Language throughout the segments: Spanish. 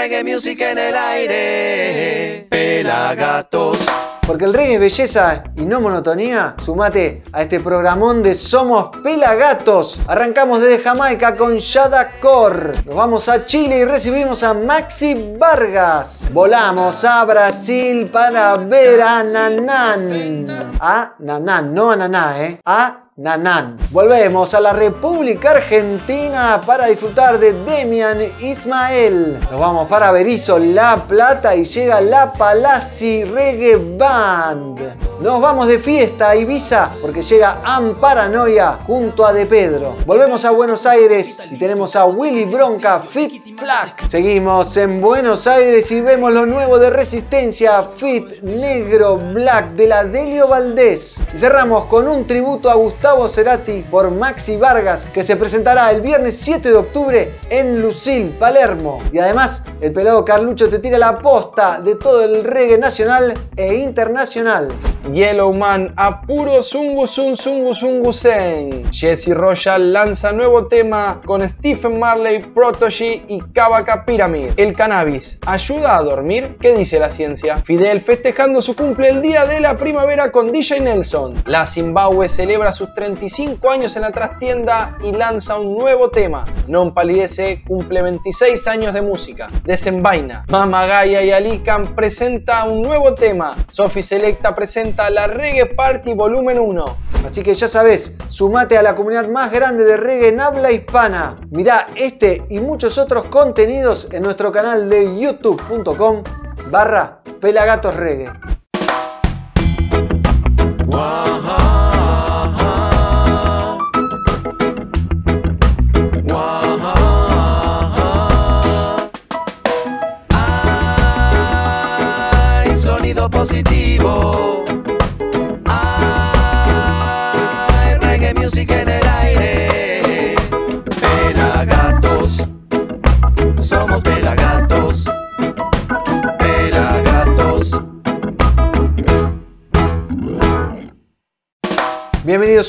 reggae music en el aire. Pelagatos. Porque el reggae es belleza y no monotonía. Sumate a este programón de Somos Pelagatos. Arrancamos desde Jamaica con Yada Core. Nos vamos a Chile y recibimos a Maxi Vargas. Volamos a Brasil para ver a Nanan. A Nanan, no a Naná, ¿eh? A Nanan. Volvemos a la República Argentina para disfrutar de Demian Ismael. Nos vamos para Berizo, La Plata y llega la Palazzi Reggae Band. Nos vamos de fiesta a Ibiza porque llega Amparanoia junto a De Pedro. Volvemos a Buenos Aires y tenemos a Willy Bronca Fit Flack. Seguimos en Buenos Aires y vemos lo nuevo de Resistencia Fit Negro Black de la Delio Valdés. Y cerramos con un tributo a Gustavo Cerati por Maxi Vargas, que se presentará el viernes 7 de octubre en Lucil, Palermo. Y además, el pelado Carlucho te tira la posta de todo el reggae nacional e internacional. Yellow Man a puro zungu zungu zungu zen. Jesse Royal lanza nuevo tema con Stephen Marley, Protogy y Kabaka Pyramid. El cannabis ayuda a dormir. ¿Qué dice la ciencia? Fidel festejando su cumple el día de la primavera con DJ Nelson. La Zimbabue celebra sus 35 años en la trastienda y lanza un nuevo tema. Non Palidece cumple 26 años de música. Desenvaina. Mama Gaia y Alican presenta un nuevo tema. Sophie Selecta presenta la Reggae Party Volumen 1. Así que ya sabes, sumate a la comunidad más grande de reggae en habla hispana. Mirá este y muchos otros contenidos en nuestro canal de youtube.com barra Pelagatos Reggae.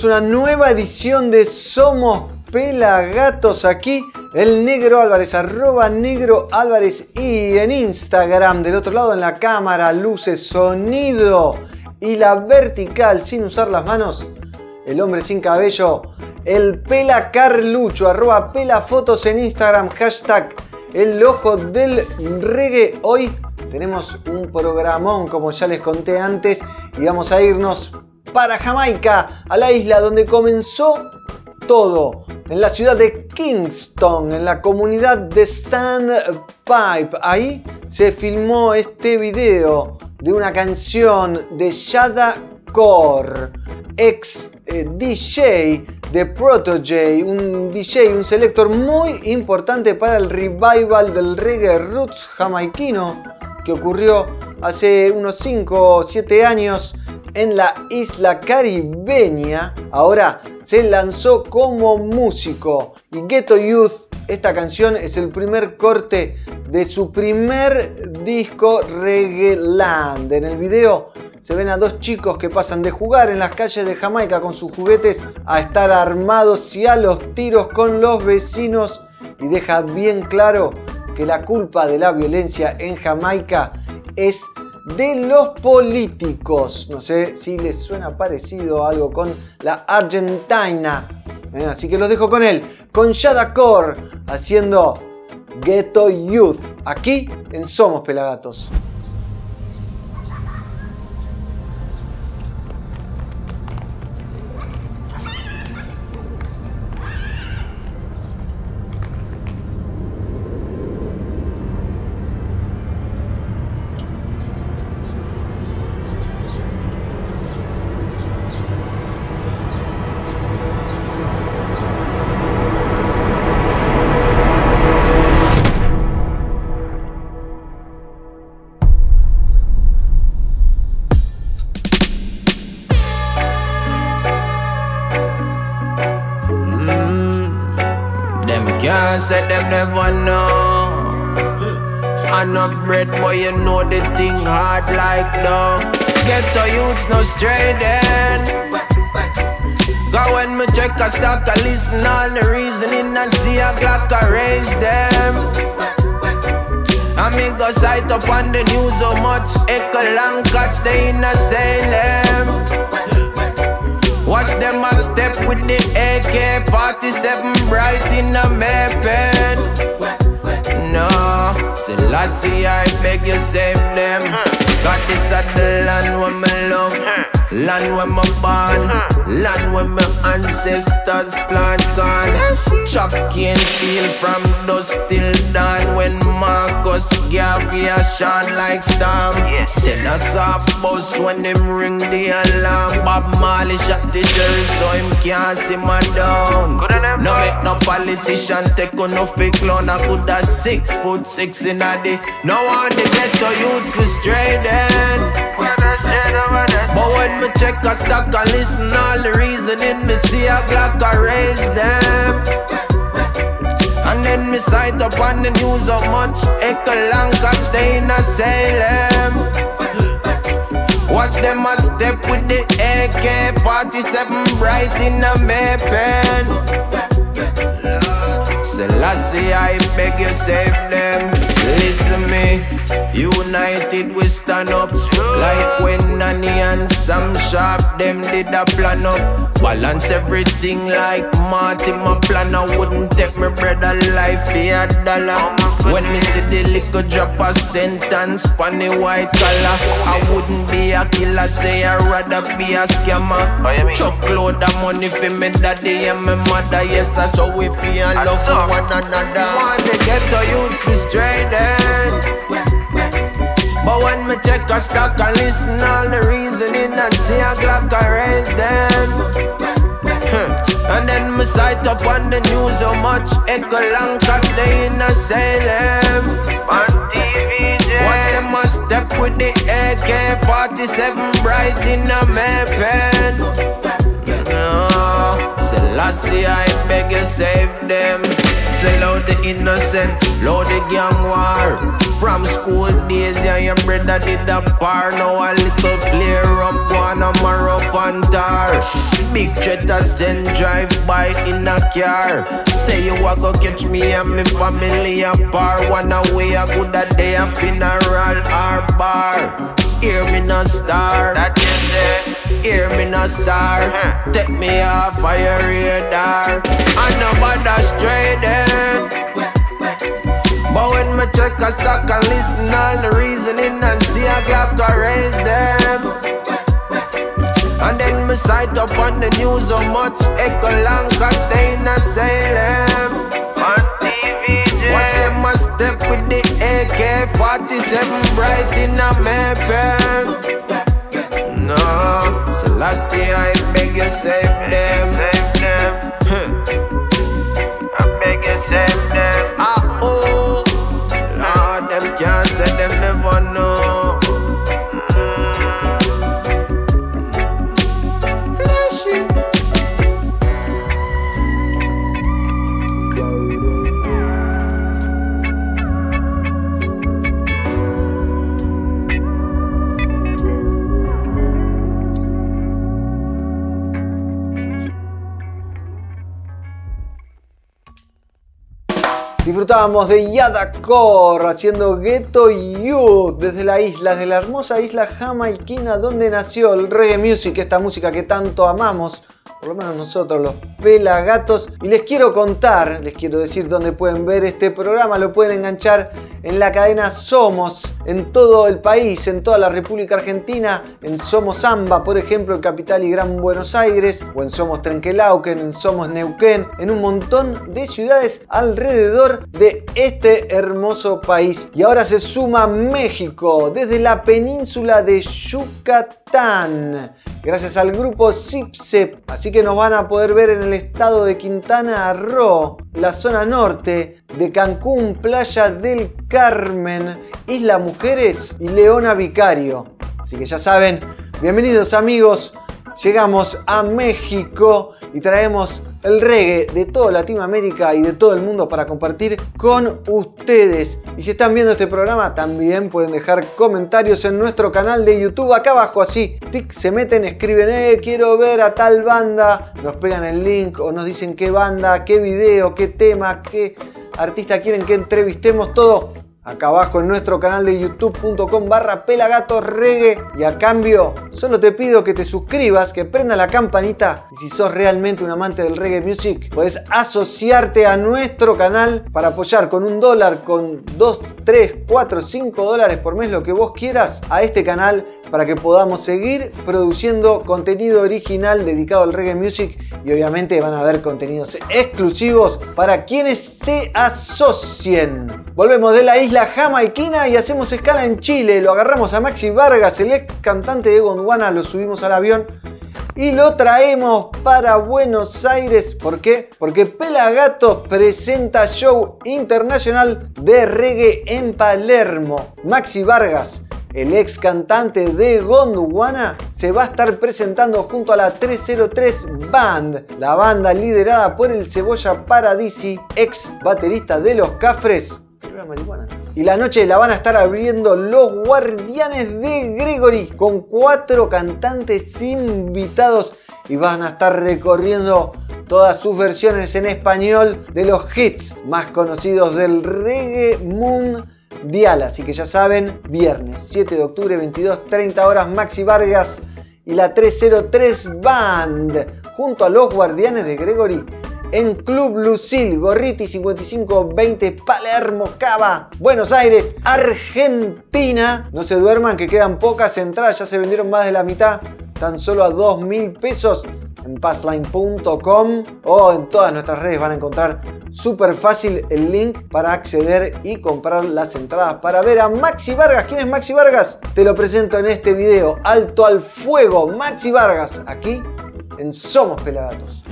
Una nueva edición de Somos Pelagatos aquí. El Negro Álvarez, arroba Negro Álvarez y en Instagram, del otro lado en la cámara, luces, sonido y la vertical sin usar las manos. El hombre sin cabello, el Pela Carlucho, arroba Pela Fotos en Instagram, hashtag el ojo del reggae. Hoy tenemos un programón, como ya les conté antes, y vamos a irnos para Jamaica, a la isla donde comenzó todo, en la ciudad de Kingston, en la comunidad de Standpipe. Ahí se filmó este video de una canción de Shada Core, ex eh, DJ de Protoje, un DJ, un selector muy importante para el revival del reggae roots jamaiquino que ocurrió hace unos 5 o 7 años en la isla caribeña, ahora se lanzó como músico. Y Ghetto Youth, esta canción es el primer corte de su primer disco Reggae Land. En el video se ven a dos chicos que pasan de jugar en las calles de Jamaica con sus juguetes a estar armados y a los tiros con los vecinos y deja bien claro que la culpa de la violencia en Jamaica es de los políticos. No sé si les suena parecido algo con la Argentina. Eh, Así que los dejo con él, con Yadacor, haciendo Ghetto Youth, aquí en Somos Pelagatos. Can't them never know. I no bread, boy, you know the thing hard like dog. Get to youths no then. Cause when me check, I start I listen all the reasoning and see a clock I raise them. I go sight up on the news so much. Echo long catch they in a Salem. Watch them a step with the AK 47 bright in a Mapen. No, Selassie, I beg you save them. Got this at the land where me love, land where me born, land where my ancestors plant corn. Chuck can feel from dusk till dawn when Marcus Garvey a shine like storm. Tell us a bus when them ring the alarm. Bob Marley shot the sheriff so him can't see my down. No make no politician take on no fake clown. I could have six foot six in a day. No one the ghetto youths straight in. But when me check a stock and listen all the reasoning, me see a Glock I raise them. And then me sight up on the news how much Echo long catch they in a Salem. Watch them a step with the AK-47 bright in a Mapen. Selassie, I beg you save them. Listen me, united we stand up. Like when Nanny and Sam Sharp, them did a plan up. Balance everything like Marty, my plan. I wouldn't take my brother life, the a dollar. When me see the liquor drop a sentence, the white collar, I wouldn't be a killer, say I'd rather be a scammer. Chuck load of money for me daddy and my mother, yes, I saw we feel love for one another. Want to get to youths we straight in. But when me check a stock and listen all the reasoning and see a Glock I raise them. And then me sight up on the news how much Echo long catch they in a Salem. Watch them a step with the AK-47 bright in a Mapen. No, Selassie, I beg you save them. Sell out the innocent, load the gang war. From school days, yeah, your brother did a bar. Now a little flare up, one a mar up and tar. Big a send drive by in a car. Say you a go catch me and me family a bar. One away a good a day a funeral or bar. Hear me no star. Hear me no star. Take me off fire radar. I And nobody straight in. But when me check a stock and listen all the reasoning and see a Glock I raise them. And then me sight up on the news so much Echo long catch they in a Salem. Watch them a step with the 47 bright in a mapping. No, so last year I beg you save them. Save them. Disfrutábamos de Yadakor haciendo Ghetto Youth desde la isla, desde la hermosa isla jamaiquina donde nació el reggae music, esta música que tanto amamos, por lo menos nosotros los pelagatos. Y les quiero contar, les quiero decir dónde pueden ver este programa, lo pueden enganchar en la cadena Somos, en todo el país, en toda la República Argentina, en Somos Samba, por ejemplo, en Capital y Gran Buenos Aires, o en Somos Trenquelauquen, en Somos Neuquén, en un montón de ciudades alrededor de este hermoso país. Y ahora se suma México, desde la península de Yucatán, gracias al grupo Zipzep. Así que nos van a poder ver en el estado de Quintana Roo, la zona norte de Cancún, Playa del Carmen, Isla Mujeres y Leona Vicario. Así que ya saben, bienvenidos amigos, llegamos a México y traemos el reggae de toda Latinoamérica y de todo el mundo para compartir con ustedes. Y si están viendo este programa, también pueden dejar comentarios en nuestro canal de YouTube. Acá abajo, así, tic, se meten, escriben, eh, quiero ver a tal banda, nos pegan el link o nos dicen qué banda, qué video, qué tema, qué artista quieren que entrevistemos, todo acá abajo en nuestro canal de youtube.com barra pelagatorreggae y a cambio solo te pido que te suscribas, que prendas la campanita. Y si sos realmente un amante del reggae music puedes asociarte a nuestro canal para apoyar con un dólar, con dos, tres, cuatro, cinco dólares por mes, lo que vos quieras a este canal para que podamos seguir produciendo contenido original dedicado al reggae music. Y obviamente van a haber contenidos exclusivos para quienes se asocien. Volvemos de la isla jamaiquina y hacemos escala en Chile. Lo agarramos a Maxi Vargas, el ex cantante de Gondwana, lo subimos al avión y lo traemos para Buenos Aires. ¿Por qué? Porque Pelagatos presenta show internacional de reggae en Palermo. Maxi Vargas el ex cantante de Gondwana, se va a estar presentando junto a la 303 Band, la banda liderada por el Cebolla Paradisi, ex baterista de Los Cafres. Y la noche la van a estar abriendo los Guardianes de Gregory con cuatro cantantes invitados y van a estar recorriendo todas sus versiones en español de los hits más conocidos del reggae moon Dial, así que ya saben, viernes 7 de octubre, 22, 30 horas, Maxi Vargas y la 303 Band, junto a los Guardianes de Gregory en Club Lucil, Gorriti 5520, Palermo, Cava, Buenos Aires, Argentina. No se duerman que quedan pocas entradas, ya se vendieron más de la mitad, tan solo a 2 mil pesos en passline.com o en todas nuestras redes van a encontrar súper fácil el link para acceder y comprar las entradas para ver a Maxi Vargas. ¿Quién es Maxi Vargas? Te lo presento en este video. Alto al fuego, Maxi Vargas, aquí en Somos Pelagatos.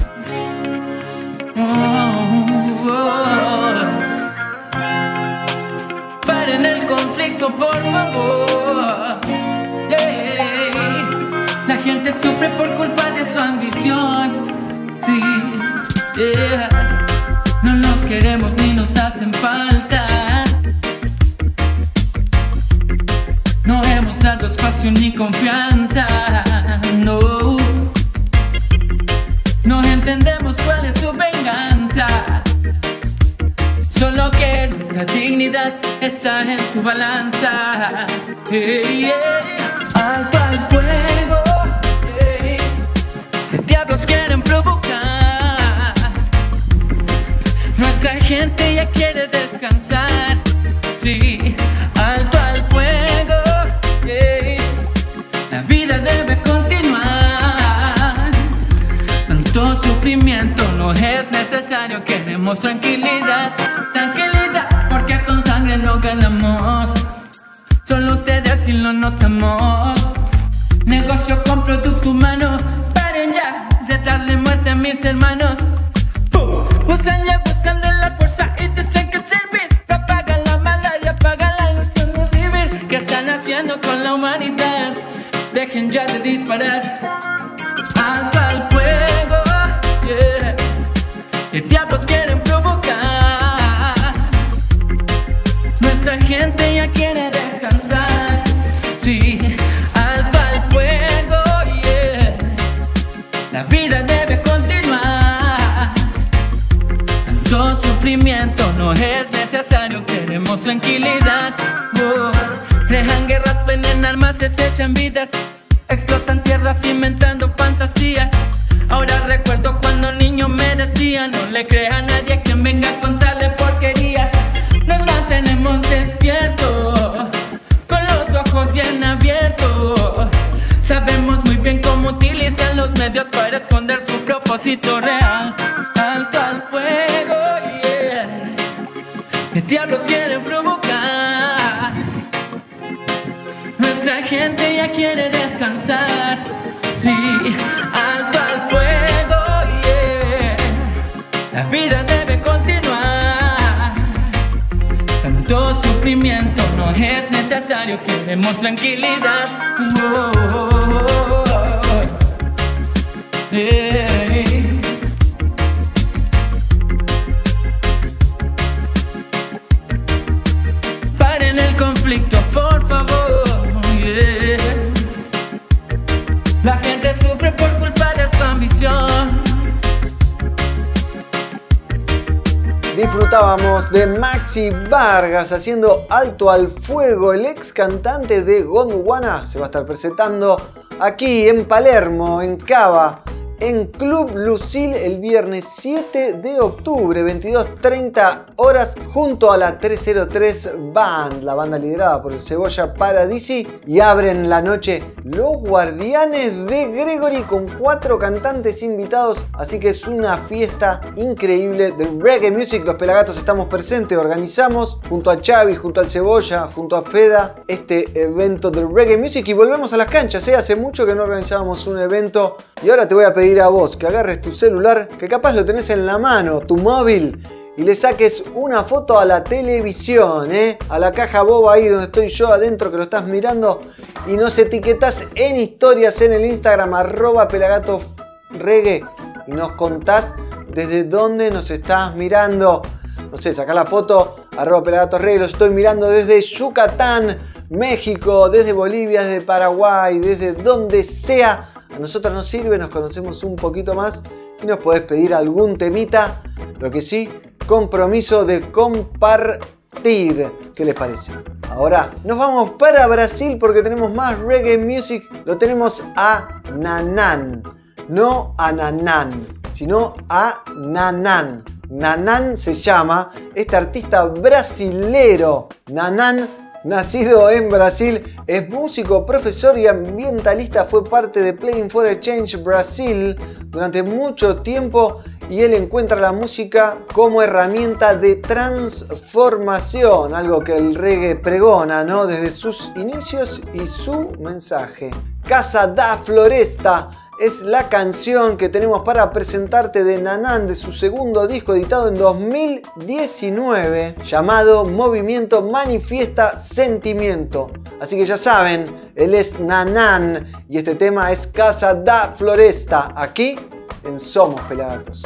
Paren el conflicto, por favor. La gente sufre por culpa de su ambición. Sí, no nos queremos ni nos hacen falta. No hemos dado espacio ni confianza. No, no entendemos cuál es su venganza. Solo que nuestra dignidad está en su balanza. Alto al fuego. ¿Qué diablos quieren provocar? Nuestra gente ya quiere descansar. Necesario. Queremos tranquilidad, tranquilidad, porque con sangre no ganamos. Solo ustedes así lo notamos. Negocio con producto humano. Paren ya de darle muerte a mis hermanos. Usan y abusan de la fuerza y dicen que servir. Apagan la mala y apagan la ilusión de vivir. ¿Qué están haciendo con la humanidad? Dejen ya de disparar. Vargas haciendo alto al fuego. El ex cantante de Gondwana se va a estar presentando aquí en Palermo, en Cava, en Club Lucil el viernes 7 de octubre, 22.30 horas, junto a la 303 Band, la banda liderada por el Cebolla Paradisi, y abren la noche Los Guardianes de Gregory con cuatro cantantes invitados, así que es una fiesta increíble de reggae music. Los Pelagatos estamos presentes, organizamos junto a Xavi, junto al Cebolla, junto a Feda este evento de reggae music y volvemos a las canchas. ¿eh? Hace mucho que no organizábamos un evento y ahora te voy a pedir a vos que agarres tu celular, que capaz lo tenés en la mano, tu móvil, y le saques una foto a la televisión, ¿eh? a la caja boba ahí donde estoy yo adentro que lo estás mirando, y nos etiquetás en historias en el Instagram arroba pelagatorregue y nos contás desde dónde nos estás mirando. No sé, sacá la foto, arroba pelagatorregue, los estoy mirando desde Yucatán, México, desde Bolivia, desde Paraguay, desde donde sea a nosotros nos sirve, nos conocemos un poquito más y nos podés pedir algún temita. Lo que sí, compromiso de compartir. ¿Qué les parece? Ahora nos vamos para Brasil porque tenemos más reggae music. Lo tenemos a Nanan. No a Nanan, sino a Nanan. Nanan se llama este artista brasilero. Nanan Nacido en Brasil, es músico, profesor y ambientalista, fue parte de Playing for a Change Brasil durante mucho tiempo y él encuentra la música como herramienta de transformación, algo que el reggae pregona, ¿no? Desde sus inicios y su mensaje. Casa da Floresta es la canción que tenemos para presentarte de Nanan de su segundo disco editado en 2019 llamado Movimiento Manifiesta Sentimiento. Así que ya saben, él es Nanan y este tema es Casa da Floresta aquí en Somos Pelagatos.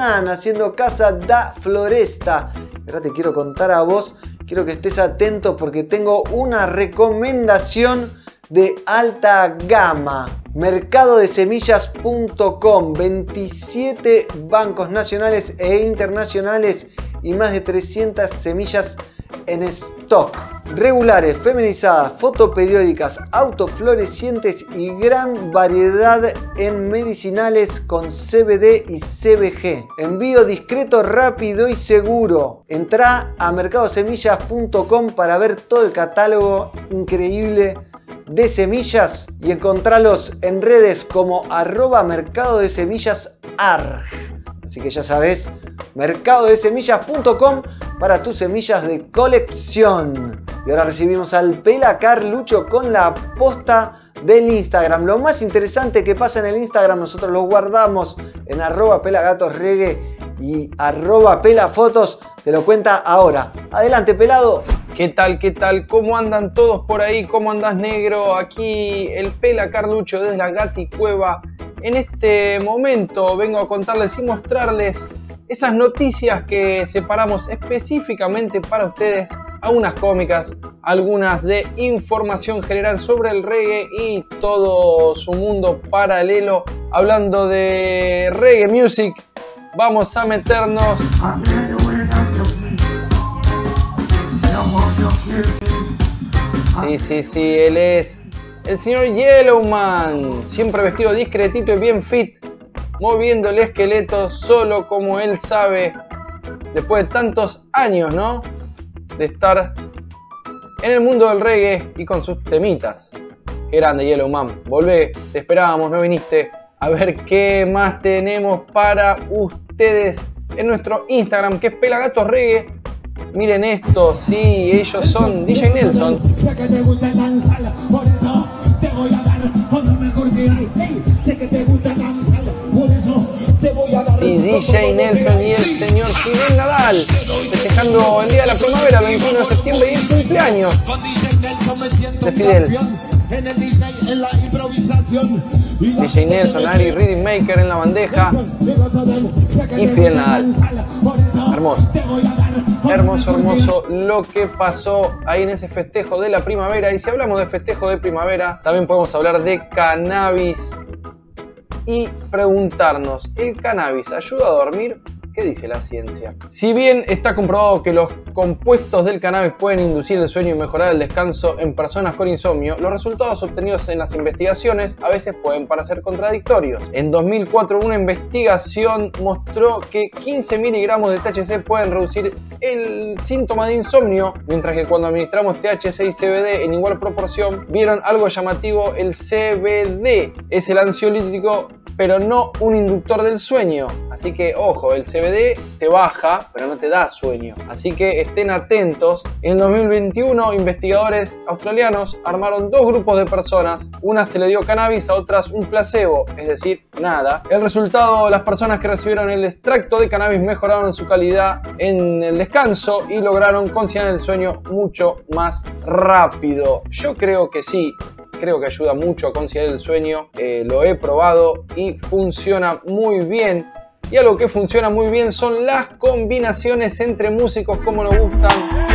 Haciendo Casa da Floresta. Te quiero contar a vos, quiero que estés atento porque tengo una recomendación de alta gama. Mercadodesemillas.com, 27 bancos nacionales e internacionales y más de 300 semillas en stock. Regulares, feminizadas, fotoperiódicas, autoflorecientes y gran variedad en medicinales con CBD y CBG. Envío discreto, rápido y seguro. Entra a mercadosemillas.com para ver todo el catálogo increíble de semillas y encontralos en redes como arroba mercado de semillas arg. Así que ya sabes, mercadodesemillas.com para tus semillas de colección. Y ahora recibimos al Pela Carlucho con la posta del Instagram. Lo más interesante que pasa en el Instagram nosotros lo guardamos en arroba pelagatosregue y arroba pelafotos. Te lo cuenta ahora. Adelante, pelado. ¿Qué tal? ¿Qué tal? ¿Cómo andan todos por ahí? ¿Cómo andás negro? Aquí el Pela Carlucho desde la Gati Cueva. En este momento vengo a contarles y mostrarles esas noticias que separamos específicamente para ustedes, algunas cómicas, algunas de información general sobre el reggae y todo su mundo paralelo. Hablando de reggae music, vamos a meternos Sí, sí, sí, él es el señor Yellowman, siempre vestido discretito y bien fit, moviendo el esqueleto solo como él sabe, después de tantos años, ¿no? De estar en el mundo del reggae y con sus temitas. Qué grande Yellowman, volvé, te esperábamos, no viniste. A ver qué más tenemos para ustedes en nuestro Instagram, que es Pelagatos Reggae. Miren esto, sí, ellos son DJ Nelson. Que te gusta por eso te voy a dar mejor que hay. Que te Sí, DJ Nelson y el señor Fidel Nadal, festejando el día de la primavera, el 21 de septiembre y el cumpleaños. De Fidel. DJ, Nelson, Ari Rhythm Maker en la bandeja. Y Fidel Nadal. Hermoso. Hermoso, hermoso lo que pasó ahí en ese festejo de la primavera. Y si hablamos de festejo de primavera, también podemos hablar de cannabis y preguntarnos, ¿el cannabis ayuda a dormir? ¿Qué dice la ciencia? Si bien está comprobado que los compuestos del cannabis pueden inducir el sueño y mejorar el descanso en personas con insomnio, los resultados obtenidos en las investigaciones a veces pueden parecer contradictorios. En 2004 una investigación mostró que 15 miligramos de THC pueden reducir el síntoma de insomnio, mientras que cuando administramos THC y CBD en igual proporción, vieron algo llamativo, el CBD es el ansiolítico pero no un inductor del sueño. Así que ojo, el CBD te baja, pero no te da sueño. Así que estén atentos. En 2021, investigadores australianos armaron dos grupos de personas. Una se le dio cannabis, a otras un placebo, es decir, nada. El resultado, las personas que recibieron el extracto de cannabis mejoraron su calidad en el descanso y lograron conciliar el sueño mucho más rápido. Yo creo que sí, creo que ayuda mucho a conciliar el sueño, eh, lo he probado y funciona muy bien. Y algo que funciona muy bien son las combinaciones entre músicos como nos gustan.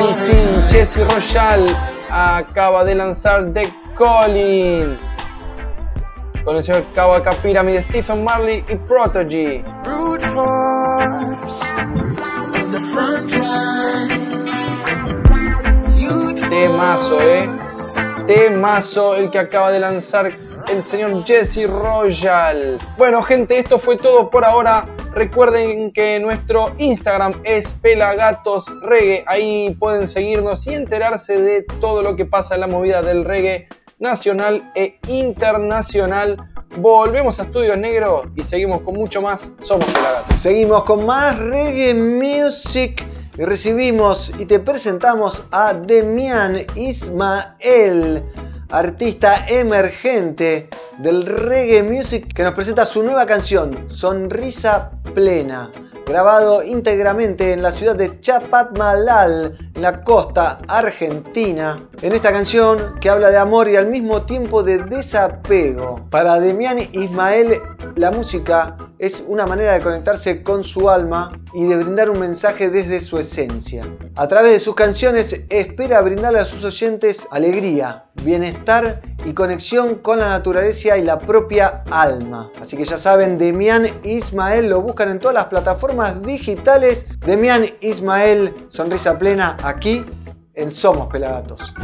Y sí, Jesse Royal acaba de lanzar The Calling con el señor Kawaka Pyramid, Stephen Marley y. Youth Temazo, eh. Temazo el que acaba de lanzar el señor Jesse Royal. Bueno, gente, esto fue todo por ahora. Recuerden que nuestro Instagram es Pelagatos Reggae. Ahí pueden seguirnos y enterarse de todo lo que pasa en la movida del reggae nacional e internacional. Volvemos a Estudios Negro y seguimos con mucho más. Somos Pelagatos. Seguimos con más reggae music recibimos y te presentamos a Demian Ismael, artista emergente del reggae music que nos presenta su nueva canción, Sonrisa Plena, grabado íntegramente en la ciudad de Chapatmalal, en la costa argentina. En esta canción que habla de amor y al mismo tiempo de desapego. Para Demian Ismael, la música es una manera de conectarse con su alma y de brindar un mensaje desde su esencia. A través de sus canciones espera brindarle a sus oyentes alegría, bienestar y conexión con la naturaleza y la propia alma. Así que ya saben, Demian Ismael lo buscan en todas las plataformas digitales. Demian Ismael, sonrisa plena, aquí en Somos Pelagatos.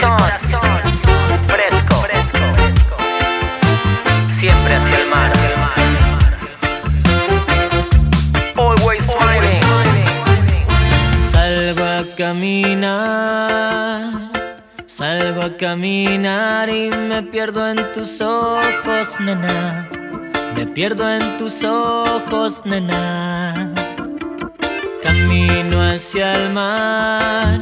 Corazón fresco, siempre hacia el mar. Always smiling. Salgo a caminar, salgo a caminar y me pierdo en tus ojos, nena. Me pierdo en tus ojos, nena. Camino hacia el mar,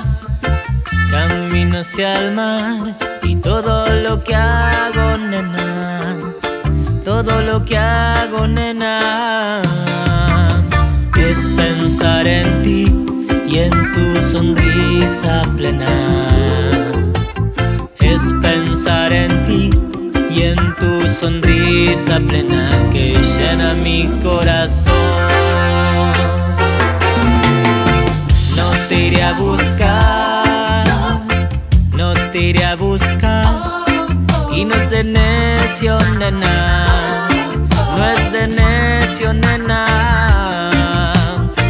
camino hacia el mar y todo lo que hago, nena. Todo lo que hago, nena es pensar en ti y en tu sonrisa plena. Es pensar en ti y en tu sonrisa plena que llena mi corazón. Iré a buscar y no es de necio, nena. No es de necio, nena.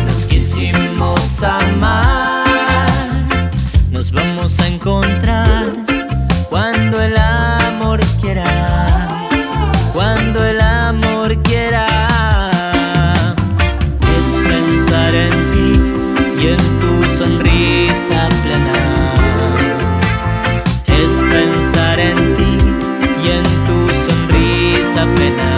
Nos quisimos amar, nos vamos a encontrar cuando el amor quiera, cuando el amor quiera. Sonrisa plena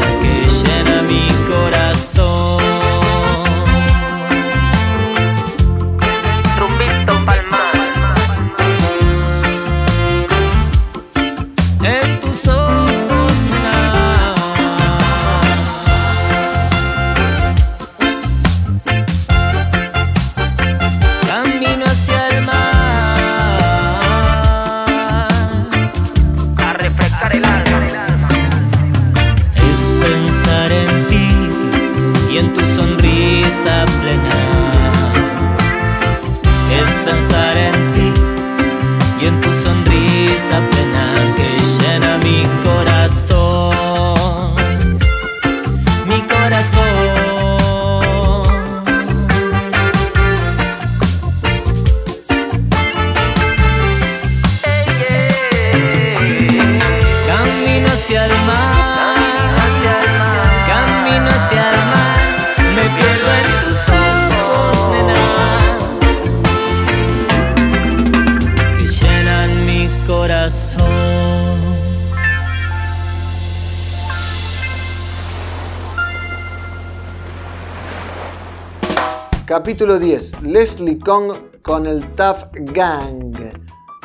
Capítulo 10. Leslie Kong con el Tough Gang.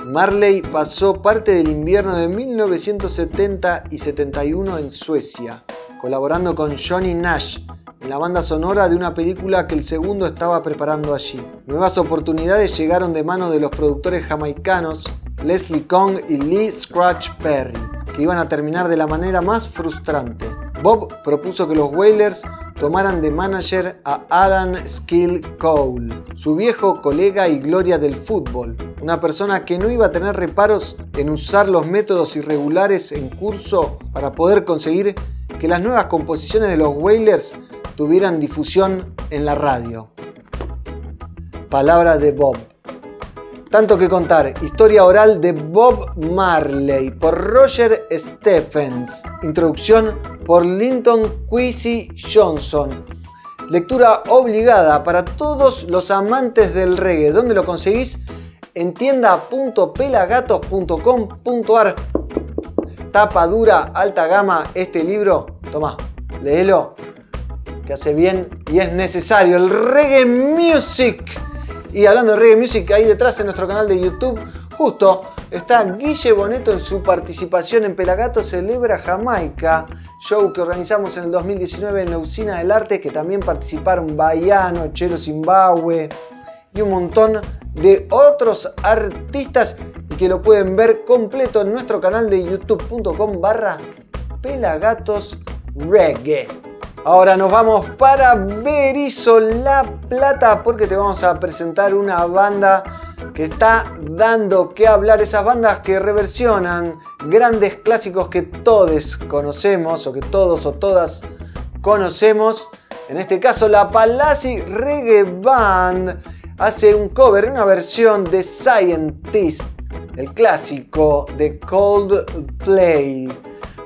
Marley pasó parte del invierno de 1970 y 71 en Suecia, colaborando con Johnny Nash en la banda sonora de una película que el segundo estaba preparando allí. Nuevas oportunidades llegaron de mano de los productores jamaicanos Leslie Kong y Lee Scratch Perry, que iban a terminar de la manera más frustrante. Bob propuso que los Wailers tomaran de manager a Alan Skill Cole, su viejo colega y gloria del fútbol, una persona que no iba a tener reparos en usar los métodos irregulares en curso para poder conseguir que las nuevas composiciones de los Wailers tuvieran difusión en la radio. Palabra de Bob. Tanto que contar, historia oral de Bob Marley por Roger Stephens, introducción por Linton Quincy Johnson. Lectura obligada para todos los amantes del reggae. ¿Dónde lo conseguís? En tienda.pelagatos.com.ar. Tapa dura, alta gama, este libro. Tomá, léelo, que hace bien y es necesario. El reggae music. Y hablando de reggae music, ahí detrás en nuestro canal de YouTube, justo está Guille Boneto en su participación en Pelagato Celebra Jamaica, show que organizamos en el 2019 en la Usina del Arte, que también participaron Baiano, Chelo Zimbabue y un montón de otros artistas y que lo pueden ver completo en nuestro canal de youtube.com barra Pelagatos Reggae. Ahora nos vamos para Berizo La Plata porque te vamos a presentar una banda que está dando que hablar. Esas bandas que reversionan grandes clásicos que todos conocemos o que todos o todas conocemos. En este caso la Palazzi Reggae Band hace un cover, una versión de Scientist, el clásico de Coldplay.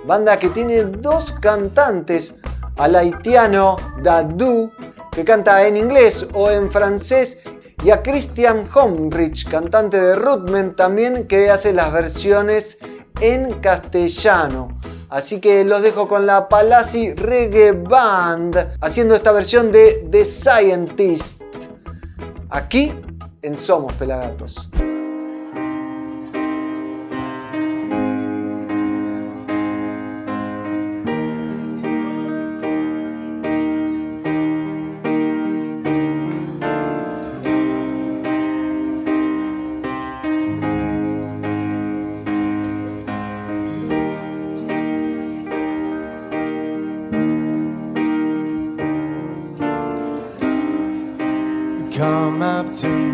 Banda que tiene dos cantantes al haitiano Dadu, que canta en inglés o en francés, y a Christian Homrich, cantante de Rudman también, que hace las versiones en castellano. Así que los dejo con la Palazzi Reggae Band haciendo esta versión de The Scientist. Aquí en Somos Pelagatos. To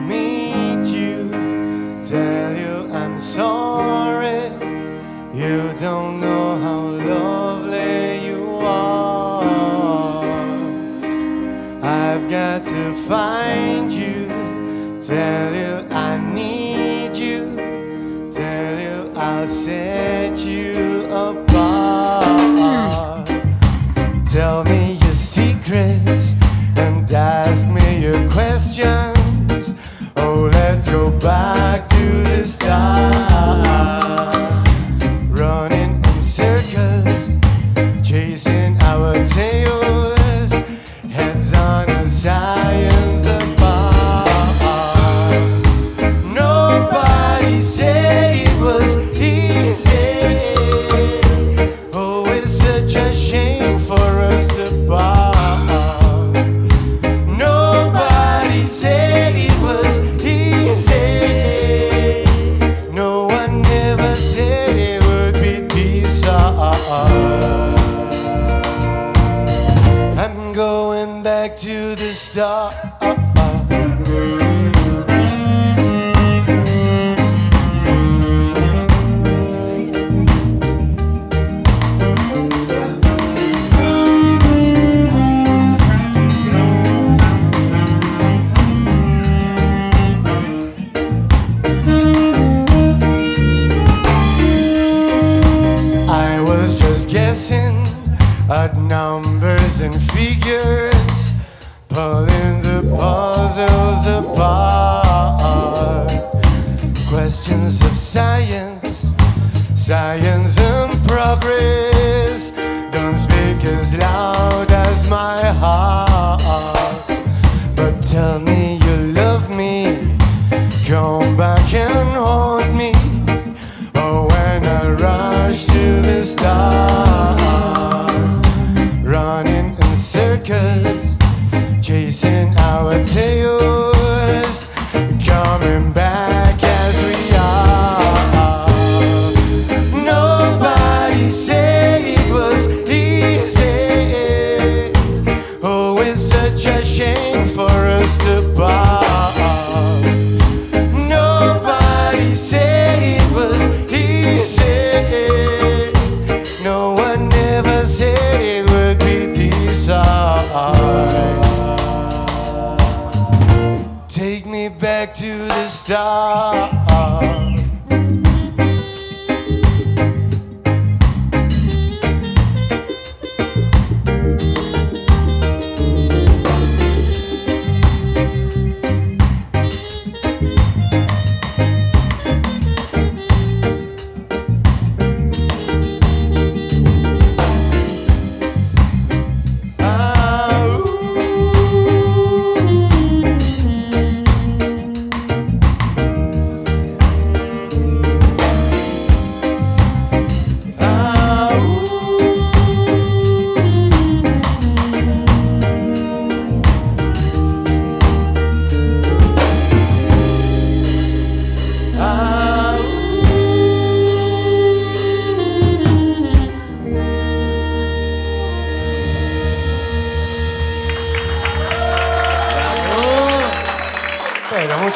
falling the puzzles apart. Questions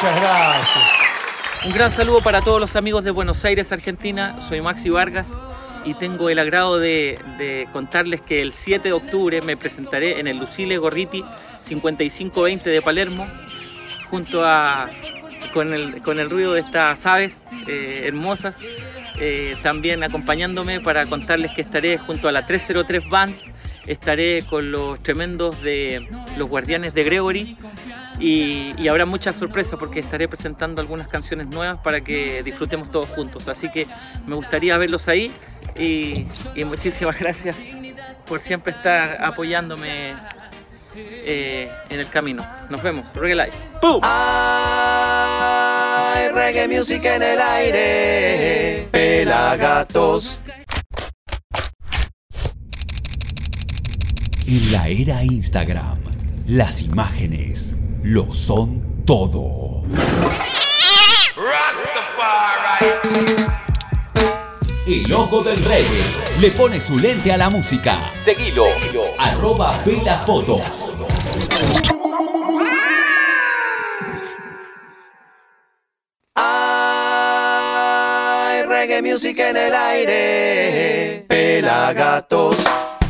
Muchas gracias. Un gran saludo para todos los amigos de Buenos Aires, Argentina. Soy Maxi Vargas y tengo el agrado de, contarles que el 7 de octubre me presentaré en el Lucile Gorriti 5520 de Palermo junto a con el, con el ruido de estas aves eh, hermosas, eh, también acompañándome para contarles que estaré junto a la 303 Band, estaré con los tremendos de los guardianes de Gregory y, habrá muchas sorpresas porque estaré presentando algunas canciones nuevas para que disfrutemos todos juntos. Así que me gustaría verlos ahí y, y muchísimas gracias por siempre estar apoyándome eh, en el camino. Nos vemos. Reggae Live. ¡Pum! Hay reggae music en el aire. Pelagatos. En la era Instagram, las imágenes lo son todo. El ojo del reggae le pone su lente a la música. Seguilo. Arroba Pelafotos. Hay reggae music en el aire. Pelagatos.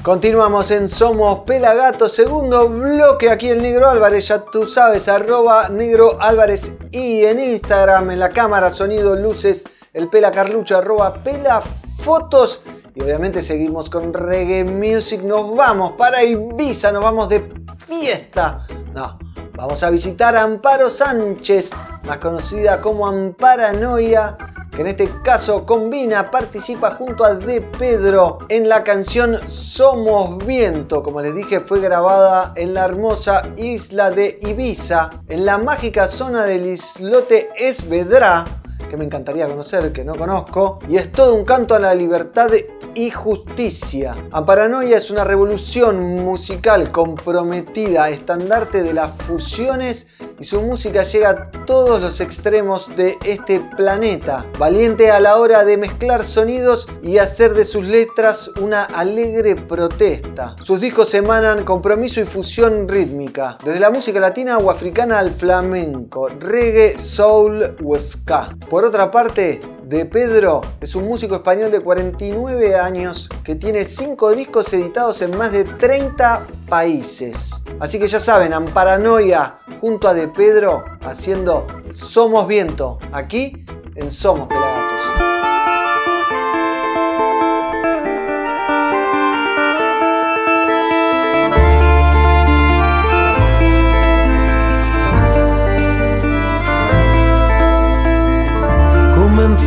Continuamos en Somos Pelagatos, segundo bloque aquí el Negro Álvarez, ya tú sabes, arroba Negro Álvarez y en Instagram, en la cámara, sonido, luces, el Pela Carlucho, arroba Pela Fotos. Y obviamente seguimos con Reggae Music, nos vamos para Ibiza, nos vamos de fiesta, no, vamos a visitar a Amparo Sánchez, más conocida como Amparanoia, que en este caso combina, participa junto a De Pedro en la canción Somos Viento. Como les dije, fue grabada en la hermosa isla de Ibiza, en la mágica zona del islote Esvedra, que me encantaría conocer, que no conozco, y es todo un canto a la libertad y justicia. Amparanoia es una revolución musical comprometida, estandarte de las fusiones y su música llega a todos los extremos de este planeta. Valiente a la hora de mezclar sonidos y hacer de sus letras una alegre protesta. Sus discos emanan compromiso y fusión rítmica, desde la música latina o africana al flamenco, reggae, soul o ska. Por otra parte, de Pedro es un músico español de 49 años que tiene 5 discos editados en más de 30 países. Así que ya saben, Amparanoia junto a De Pedro haciendo Somos Viento, aquí en Somos Pelagatos.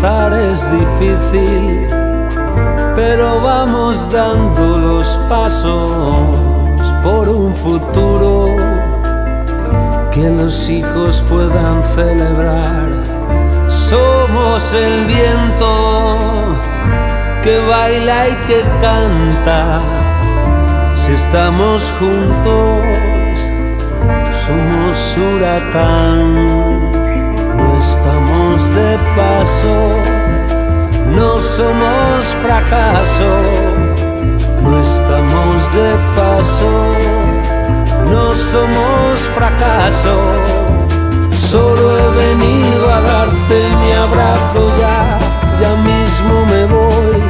Es difícil, pero vamos dando los pasos por un futuro que los hijos puedan celebrar. Somos el viento que baila y que canta. Si estamos juntos, somos huracán. De paso, no somos fracaso. No estamos de paso, no somos fracaso. Solo he venido a darte mi abrazo ya, ya mismo me voy.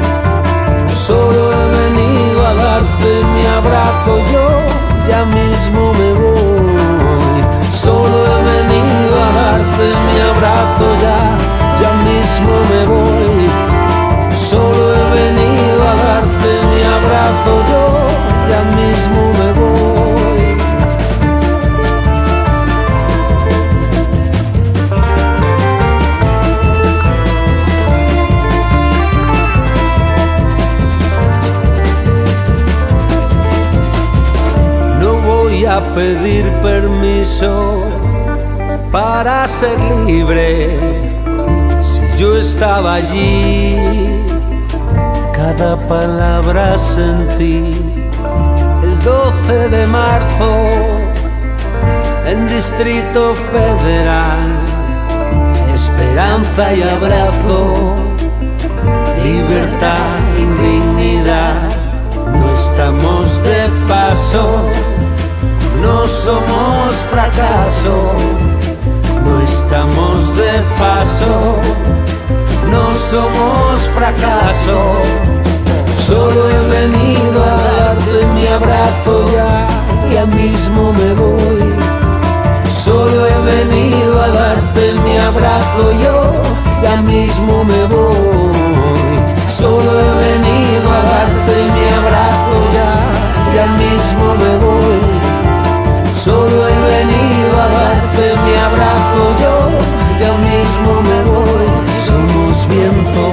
Solo he venido a darte mi abrazo yo, ya mismo me voy. Solo he venido a darte mi abrazo pedir permiso para ser libre. Si yo estaba allí, cada palabra sentí. El 12 de marzo, en Distrito Federal, esperanza y abrazo, libertad, indignidad. No estamos de paso, no somos fracaso, no estamos de paso, no somos fracaso. Solo he venido a darte mi abrazo, ya mismo me voy. Solo he venido a darte mi abrazo, yo ya mismo me voy. Solo he venido a darte mi abrazo, ya, ya mismo me voy. Solo he venido a darte mi abrazo, yo ya mismo me voy. Somos viento,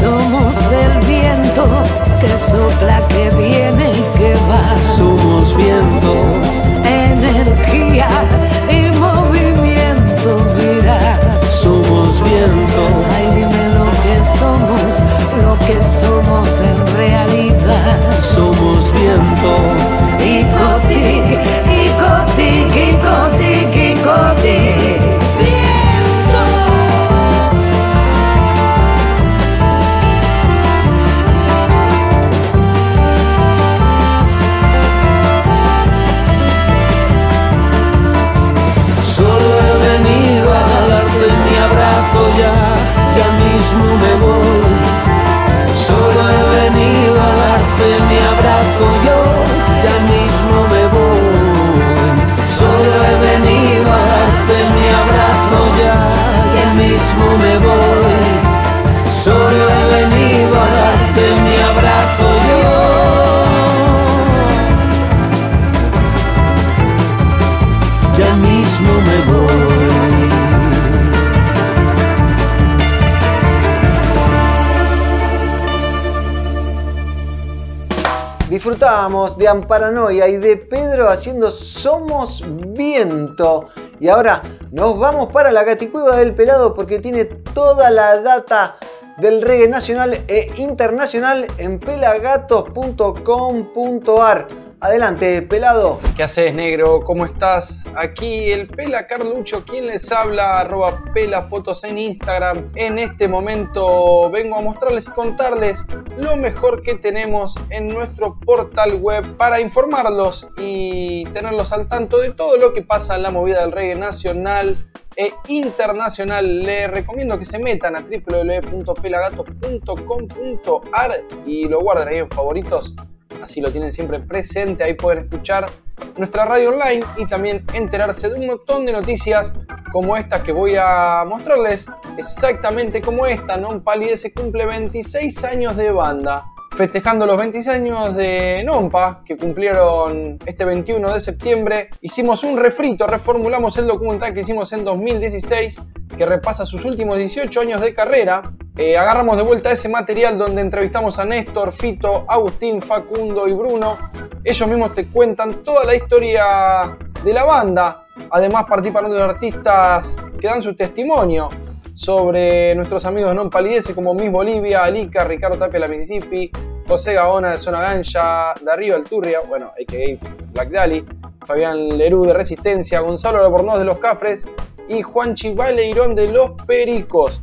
Somos el viento que sopla, que viene De Amparanoia y de Pedro haciendo Somos Viento. Y ahora nos vamos para la Gaticueva del Pelado porque tiene toda la data del reggae nacional e internacional en pelagatos.com.ar. Adelante, pelado. ¿Qué haces, negro? ¿Cómo estás? Aquí el Pela Carlucho, quien les habla, arroba pelafotos en Instagram. En este momento vengo a mostrarles y contarles lo mejor que tenemos en nuestro portal web para informarlos y tenerlos al tanto de todo lo que pasa en la movida del reggae nacional e internacional. Les recomiendo que se metan a www.pelagatos.com.ar y lo guarden ahí en favoritos así lo tienen siempre presente, ahí pueden escuchar nuestra radio online y también enterarse de un montón de noticias como estas que voy a mostrarles, exactamente como esta, Non Palidece cumple 26 años de banda. Festejando los 26 años de Nompa, que cumplieron este 21 de septiembre, hicimos un refrito, reformulamos el documental que hicimos en 2016, que repasa sus últimos 18 años de carrera. Eh, agarramos de vuelta ese material donde entrevistamos a Néstor, Fito, Agustín, Facundo y Bruno. Ellos mismos te cuentan toda la historia de la banda. Además participan otros artistas que dan su testimonio sobre nuestros amigos Non Palidece como Miss Bolivia, Alica, Ricardo Tapia de la Mississippi, José Gaona de Zona Gancha, Darío Alturria, bueno, a.k.a. Black Dali, Fabián Lerú de Resistencia, Gonzalo Albornoz de Los Cafres y Juan Chivaleirón de Los Pericos.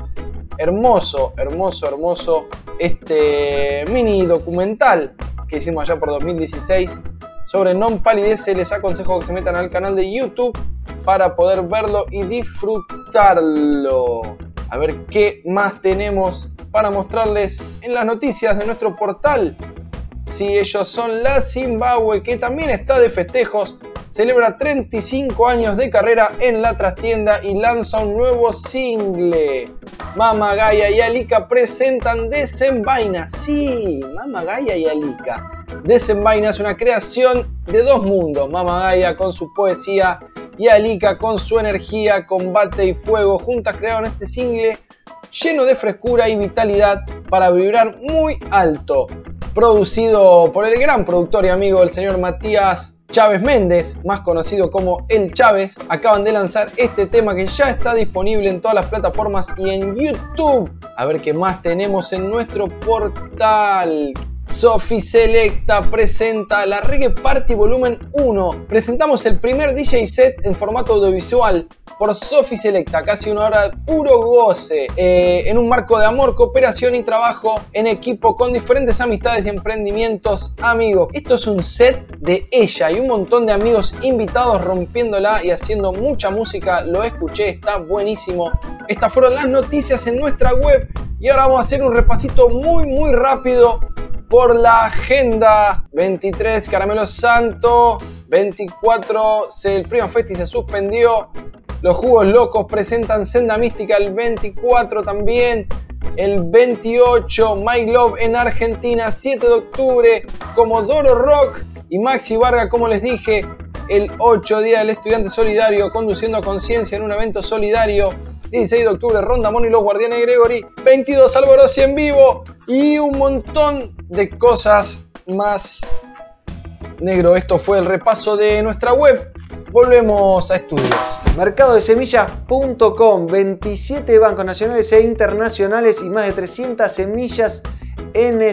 Hermoso, hermoso, hermoso este mini documental que hicimos allá por 2016 sobre Non Palidece. Les aconsejo que se metan al canal de YouTube para poder verlo y disfrutarlo. A ver qué más tenemos para mostrarles en las noticias de nuestro portal. Si ellos son la Zimbabue, que también está de festejos, celebra 35 años de carrera en la trastienda y lanza un nuevo single. Mama Gaia y Alika presentan Desenvaina. Sí, Mama Gaia y Alika. Desenvaina es una creación de dos mundos. Mama Gaia con su poesía y Alika con su energía, combate y fuego. Juntas crearon este single lleno de frescura y vitalidad para vibrar muy alto. Producido por el gran productor y amigo del señor Matías Chávez Méndez, más conocido como El Chávez, acaban de lanzar este tema que ya está disponible en todas las plataformas y en YouTube. A ver qué más tenemos en nuestro portal. Sofi Selecta presenta la Reggae Party Volumen 1. Presentamos el primer DJ set en formato audiovisual por Sofi Selecta, casi una hora de puro goce, eh, en un marco de amor, cooperación y trabajo en equipo con diferentes amistades y emprendimientos amigos. Esto es un set de ella y un montón de amigos invitados rompiéndola y haciendo mucha música. Lo escuché, está buenísimo. Estas fueron las noticias en nuestra web y ahora vamos a hacer un repasito muy muy rápido por la agenda. 23 Caramelo Santo. 24 se- el Prima Festi se suspendió. Los Jugos Locos presentan Senda Mística el 24 también. El 28 My Love en Argentina 7 de octubre. Comodoro Rock y Maxi Varga como les dije el 8 Día del Estudiante Solidario conduciendo a conciencia en un evento solidario 16 de octubre, Rondamón y los Guardianes Gregory. 22, Alborozzi en vivo. Y un montón de cosas más. Negro, esto fue el repaso de nuestra web. Volvemos a estudios. Mercadodesemillas.com, 27 bancos nacionales e internacionales y más de 300 semillas en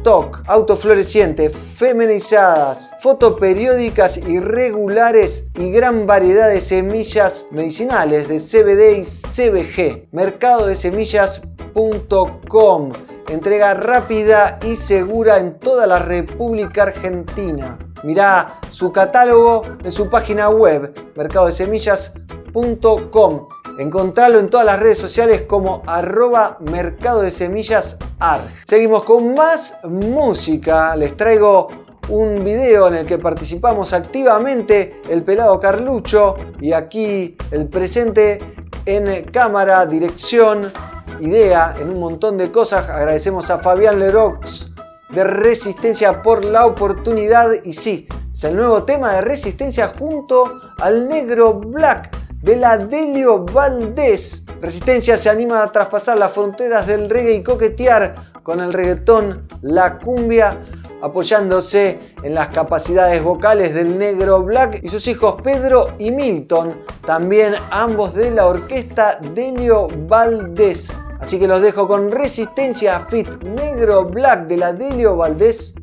stock. Autoflorecientes, feminizadas, fotoperiódicas y regulares y gran variedad de semillas medicinales de CBD y CBG. Mercadodesemillas.com, entrega rápida y segura en toda la República Argentina. Mirá su catálogo en su página web, mercadodesemillas.com. Encontralo en todas las redes sociales como arroba mercado de semillas ar. Seguimos con más música. Les traigo un video en el que participamos activamente el pelado Carlucho y aquí el presente en cámara, dirección, idea, en un montón de cosas. Agradecemos a Fabián Lerox de Resistencia por la oportunidad y sí, es el nuevo tema de Resistencia junto al Negro Black de la Delio Valdés. Resistencia se anima a traspasar las fronteras del reggae y coquetear con el reggaetón, la cumbia, apoyándose en las capacidades vocales del negro Black y sus hijos Pedro y Milton, también ambos de la orquesta Delio Valdés. Así que los dejo con Resistencia Fit Negro Black de la Delio Valdés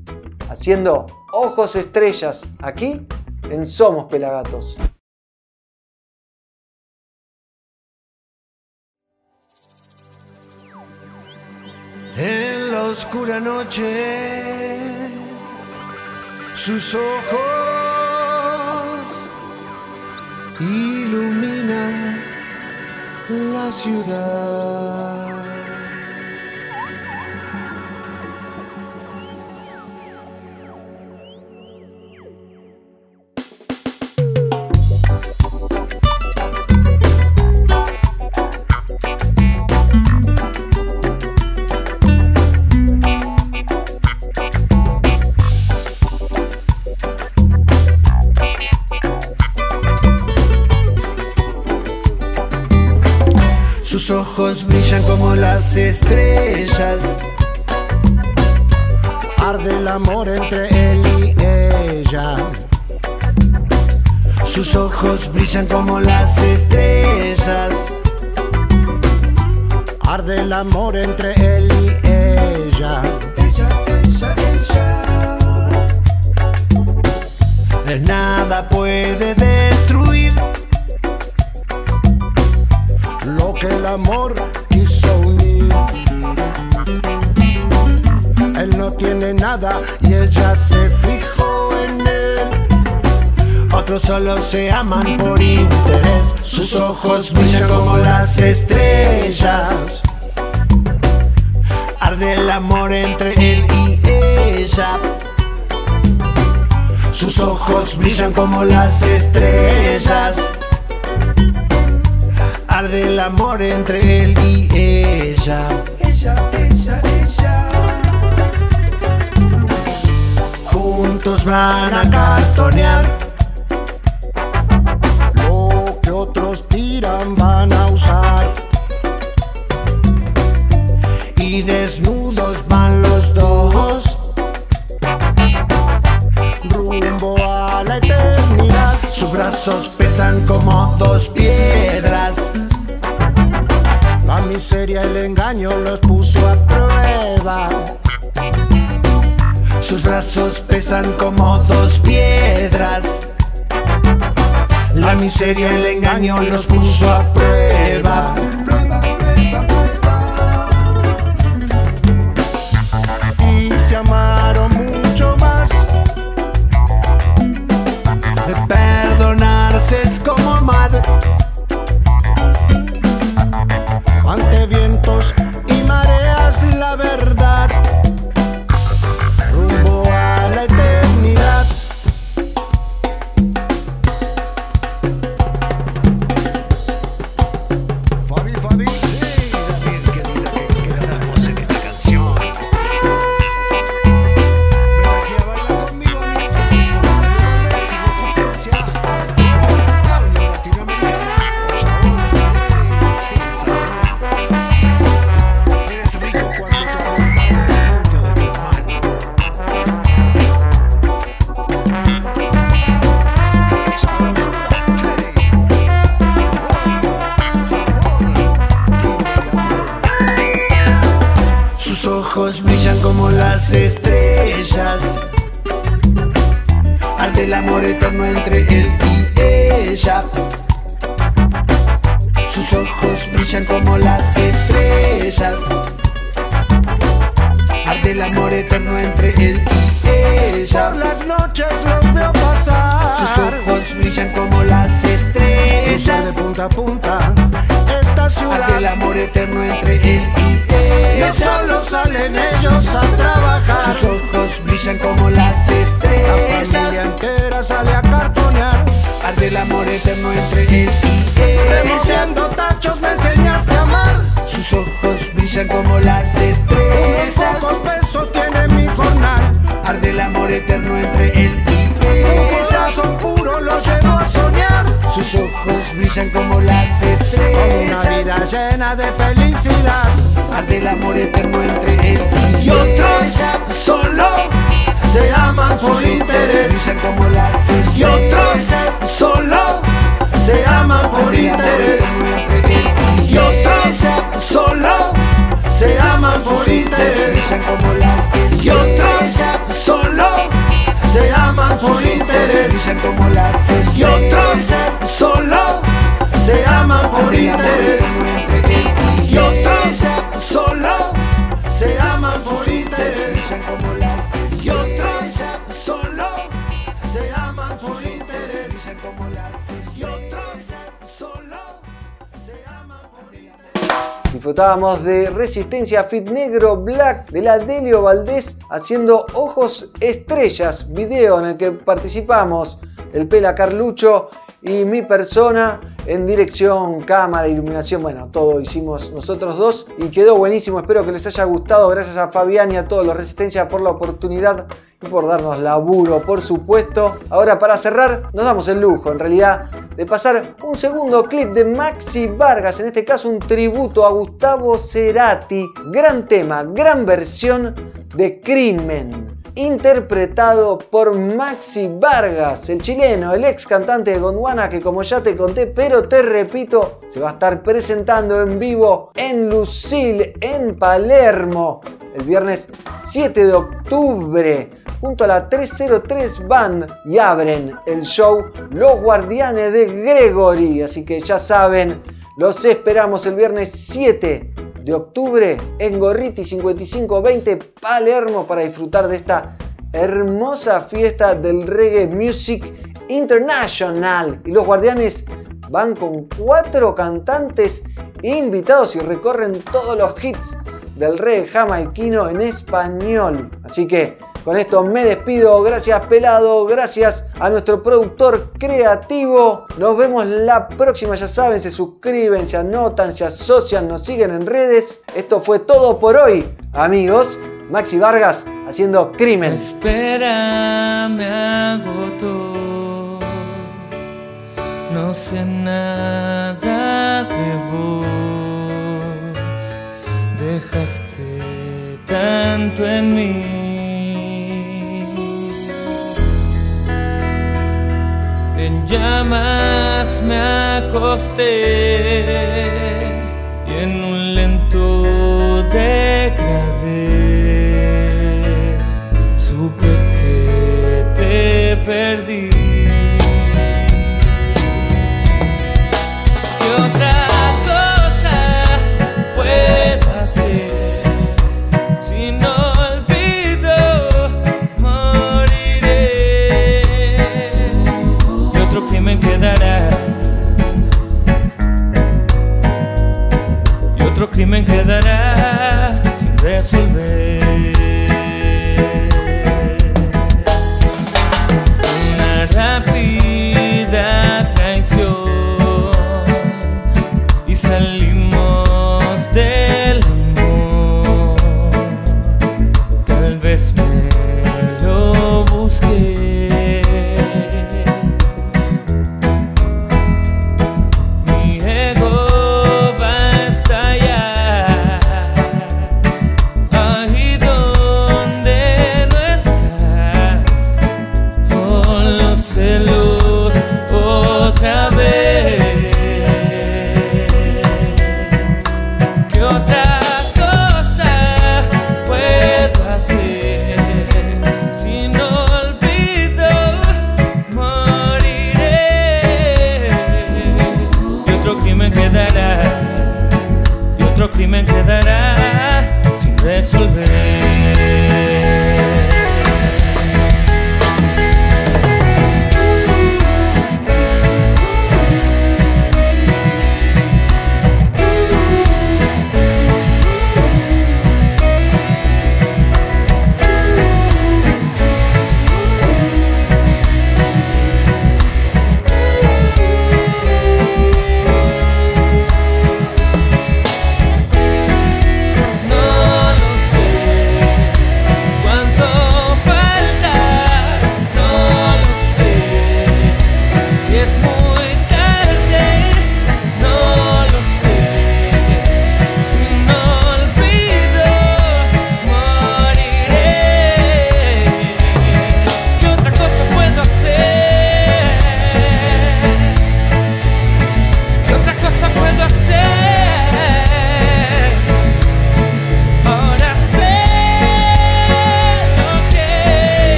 haciendo ojos estrellas aquí en Somos Pelagatos. En la oscura noche, sus ojos iluminan la ciudad. Sus ojos brillan como las estrellas. Arde el amor entre él y ella. Sus ojos brillan como las estrellas. Arde el amor entre él y ella. Nada puede destruir que el amor quiso unir. Él no tiene nada y ella se fijó en él. Otros solo se aman por interés. Sus ojos brillan como las estrellas. Arde el amor entre él y ella. Sus ojos brillan como las estrellas. Arde el amor entre él y ella. Juntos van a cartonear. Lo que otros tiran van a usar. Y desnudos van los dos. Rumbo a la eternidad. Sus brazos miseria y el engaño los puso a prueba. Sus brazos pesan como dos piedras. La miseria y el engaño los puso a prueba. Y se amaron mucho más. De perdonarse Ante vientos y mareas la verdad. Llena de felicidad. Arde el amor eterno entre él y otros solo se aman por interés. Como las. Y otros solo se aman por interés. Y otros solo se aman por interés. como las Y otros solo se aman por interés. como las Y otros solo se aman por interés. Y otros solo se aman por interés. Y otros solo se aman por interés. Y otros solo se aman por interés. Disfrutábamos de Resistencia Fit Negro Black de la Delio Valdés haciendo Ojos Estrellas, video en el que participamos el Pela Carlucho y mi persona en dirección, cámara, iluminación, bueno, todo hicimos nosotros dos y quedó buenísimo, espero que les haya gustado, gracias a Fabián y a todos los Resistencia por la oportunidad y por darnos laburo, por supuesto. Ahora para cerrar, nos damos el lujo, en realidad, de pasar un segundo clip de Maxi Vargas, en este caso un tributo a Gustavo Cerati, gran tema, gran versión de Crimen interpretado por Maxi Vargas, el chileno, el ex cantante de Gondwana que como ya te conté, pero te repito, se va a estar presentando en vivo en Lucille, en Palermo, el viernes 7 de octubre, junto a la 303 Band y abren el show Los Guardianes de Gregory, así que ya saben, los esperamos el viernes 7 de octubre en Gorriti 5520 Palermo para disfrutar de esta hermosa fiesta del reggae music international. Y los guardianes van con cuatro cantantes invitados y recorren todos los hits del reggae jamaiquino en español. Así que con esto me despido. Gracias Pelado, gracias a nuestro productor creativo. Nos vemos la próxima, ya saben, se suscriben, se anotan, se asocian, nos siguen en redes. Esto fue todo por hoy, amigos. Maxi Vargas haciendo crimen. Espera, me agotó. No sé nada de vos. Dejaste tanto en mí. en llamas me acosté y en un lento degradé supe que te perdí. lacrime quedará.